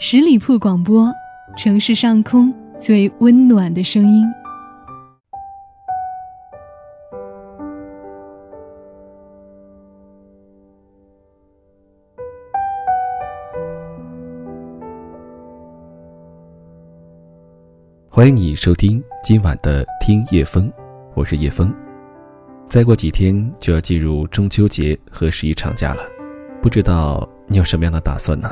十里铺广播，城市上空最温暖的声音。欢迎你收听今晚的《听夜风》，我是叶风。再过几天就要进入中秋节和十一长假了，不知道你有什么样的打算呢？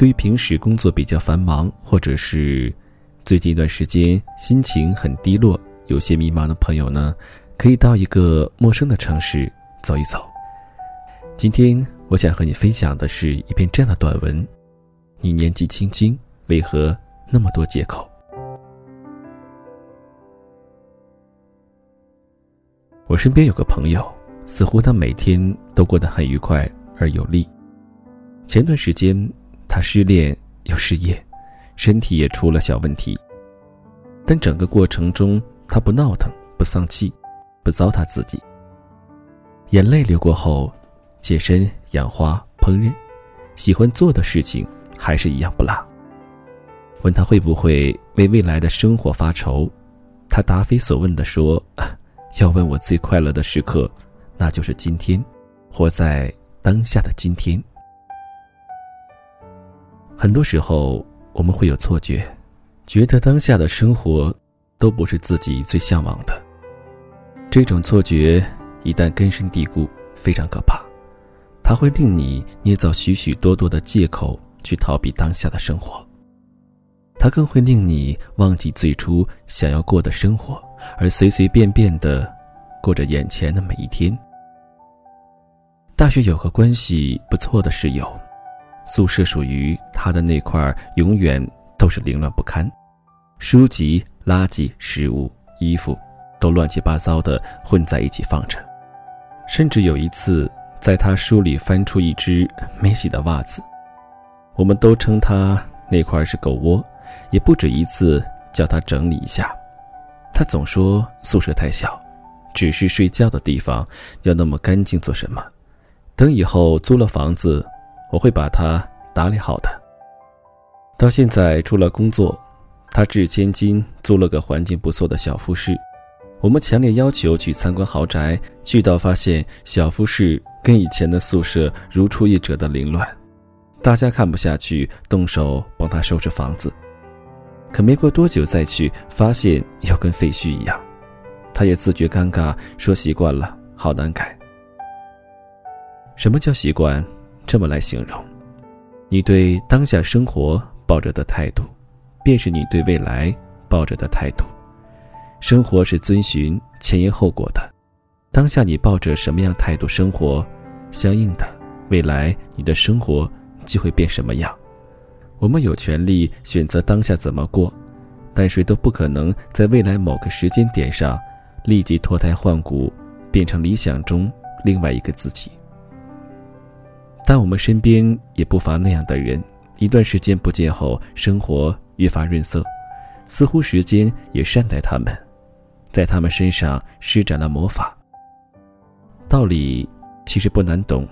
对于平时工作比较繁忙，或者是最近一段时间心情很低落、有些迷茫的朋友呢，可以到一个陌生的城市走一走。今天我想和你分享的是一篇这样的短文：你年纪轻轻，为何那么多借口？我身边有个朋友，似乎他每天都过得很愉快而有力。前段时间。他失恋又失业，身体也出了小问题。但整个过程中，他不闹腾，不丧气，不糟蹋自己。眼泪流过后，健身、养花、烹饪，喜欢做的事情还是一样不落。问他会不会为未来的生活发愁，他答非所问地说：“ 要问我最快乐的时刻，那就是今天，活在当下的今天。”很多时候，我们会有错觉，觉得当下的生活都不是自己最向往的。这种错觉一旦根深蒂固，非常可怕，它会令你捏造许许多多的借口去逃避当下的生活。它更会令你忘记最初想要过的生活，而随随便便的过着眼前的每一天。大学有个关系不错的室友。宿舍属于他的那块永远都是凌乱不堪，书籍、垃圾、食物、衣服都乱七八糟的混在一起放着。甚至有一次，在他书里翻出一只没洗的袜子，我们都称他那块是狗窝，也不止一次叫他整理一下。他总说宿舍太小，只是睡觉的地方，要那么干净做什么？等以后租了房子。我会把它打理好的。到现在出了工作，他至千金租了个环境不错的小复式。我们强烈要求去参观豪宅，去到发现小复式跟以前的宿舍如出一辙的凌乱，大家看不下去，动手帮他收拾房子。可没过多久再去，发现又跟废墟一样。他也自觉尴尬，说习惯了，好难改。什么叫习惯？这么来形容，你对当下生活抱着的态度，便是你对未来抱着的态度。生活是遵循前因后果的，当下你抱着什么样态度生活，相应的未来你的生活就会变什么样。我们有权利选择当下怎么过，但谁都不可能在未来某个时间点上立即脱胎换骨，变成理想中另外一个自己。但我们身边也不乏那样的人，一段时间不见后，生活越发润色，似乎时间也善待他们，在他们身上施展了魔法。道理其实不难懂，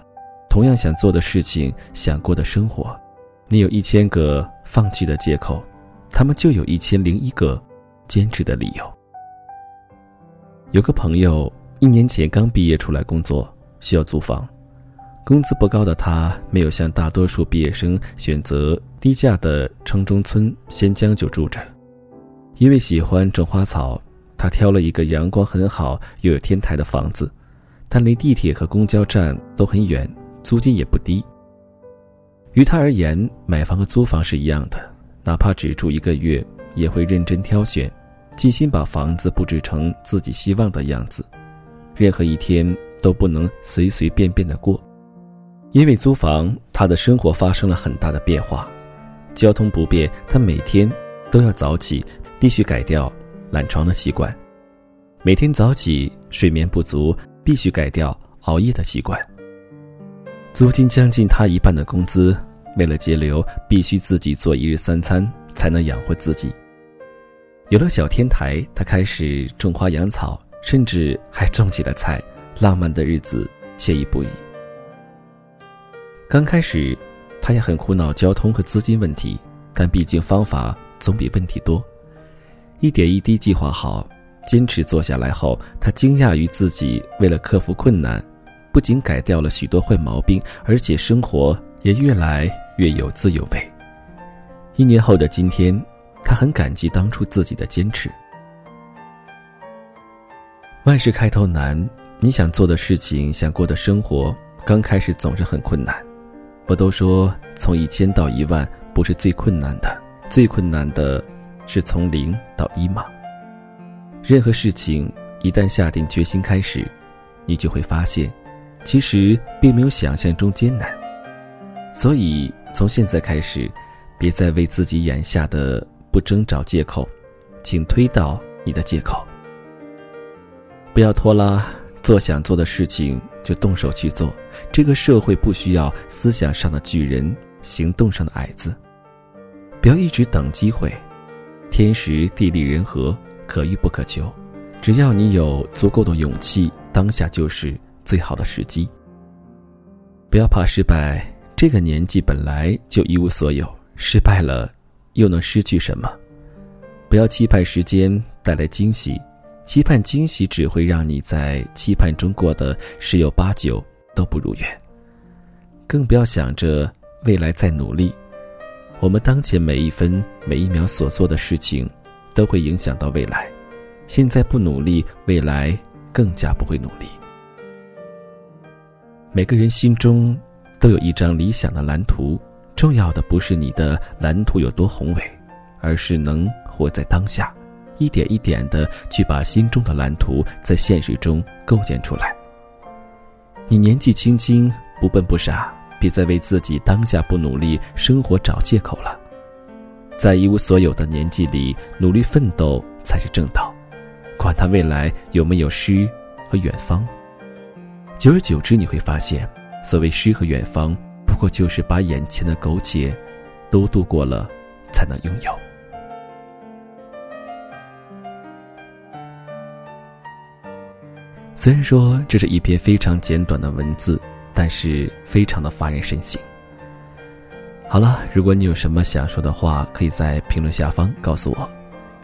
同样想做的事情，想过的生活，你有一千个放弃的借口，他们就有一千零一个坚持的理由。有个朋友一年前刚毕业出来工作，需要租房。工资不高的他，没有像大多数毕业生选择低价的城中村先将就住着，因为喜欢种花草，他挑了一个阳光很好又有天台的房子，但离地铁和公交站都很远，租金也不低。于他而言，买房和租房是一样的，哪怕只住一个月，也会认真挑选，尽心把房子布置成自己希望的样子，任何一天都不能随随便便的过。因为租房，他的生活发生了很大的变化，交通不便，他每天都要早起，必须改掉懒床的习惯；每天早起，睡眠不足，必须改掉熬夜的习惯。租金将近他一半的工资，为了节流，必须自己做一日三餐才能养活自己。有了小天台，他开始种花养草，甚至还种起了菜，浪漫的日子惬意不已。刚开始，他也很苦恼交通和资金问题，但毕竟方法总比问题多。一点一滴计划好，坚持做下来后，他惊讶于自己为了克服困难，不仅改掉了许多坏毛病，而且生活也越来越有滋有味。一年后的今天，他很感激当初自己的坚持。万事开头难，你想做的事情，想过的生活，刚开始总是很困难。我都说，从一千到一万不是最困难的，最困难的，是从零到一嘛。任何事情一旦下定决心开始，你就会发现，其实并没有想象中艰难。所以从现在开始，别再为自己眼下的不争找借口，请推倒你的借口。不要拖拉，做想做的事情就动手去做。这个社会不需要思想上的巨人，行动上的矮子。不要一直等机会，天时地利人和可遇不可求。只要你有足够的勇气，当下就是最好的时机。不要怕失败，这个年纪本来就一无所有，失败了又能失去什么？不要期盼时间带来惊喜，期盼惊喜只会让你在期盼中过得十有八九。都不如愿，更不要想着未来再努力。我们当前每一分每一秒所做的事情，都会影响到未来。现在不努力，未来更加不会努力。每个人心中都有一张理想的蓝图，重要的不是你的蓝图有多宏伟，而是能活在当下，一点一点的去把心中的蓝图在现实中构建出来。你年纪轻轻，不笨不傻，别再为自己当下不努力生活找借口了。在一无所有的年纪里，努力奋斗才是正道。管他未来有没有诗和远方，久而久之，你会发现，所谓诗和远方，不过就是把眼前的苟且都度过了，才能拥有。虽然说这是一篇非常简短的文字，但是非常的发人深省。好了，如果你有什么想说的话，可以在评论下方告诉我。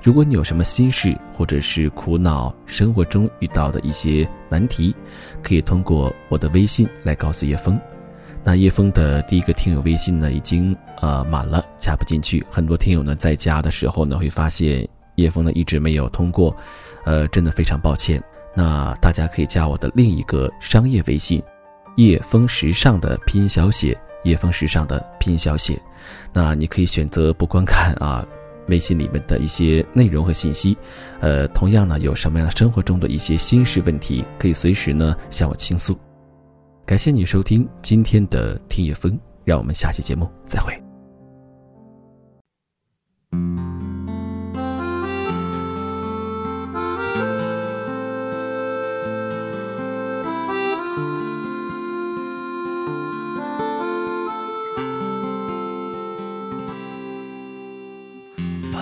如果你有什么心事或者是苦恼，生活中遇到的一些难题，可以通过我的微信来告诉叶枫。那叶枫的第一个听友微信呢，已经呃满了，加不进去。很多听友呢在加的时候呢，会发现叶枫呢一直没有通过，呃，真的非常抱歉。那大家可以加我的另一个商业微信，叶风时尚的拼音小写，叶风时尚的拼音小写。那你可以选择不观看啊，微信里面的一些内容和信息。呃，同样呢，有什么样的生活中的一些心事问题，可以随时呢向我倾诉。感谢你收听今天的听叶风，让我们下期节目再会。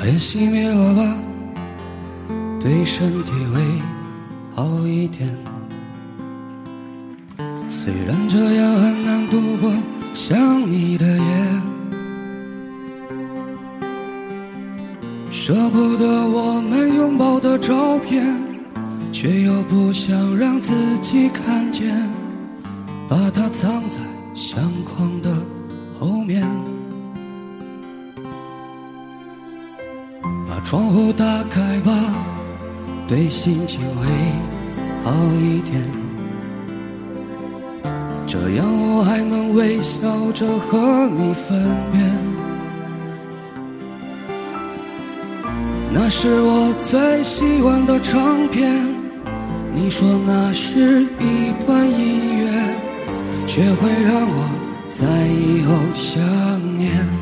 烟熄灭了吧，对身体会好一点。虽然这样很难度过想你的夜，舍不得我们拥抱的照片，却又不想让自己看见，把它藏在相框的后面。窗户打开吧，对心情会好一点。这样我还能微笑着和你分别。那是我最喜欢的唱片，你说那是一段音乐，却会让我在以后想念。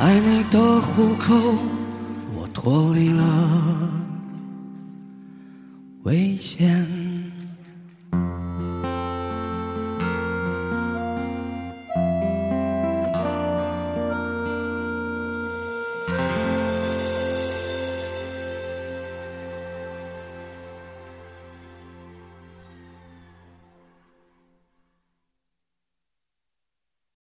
爱你的虎口，我脱离了危险。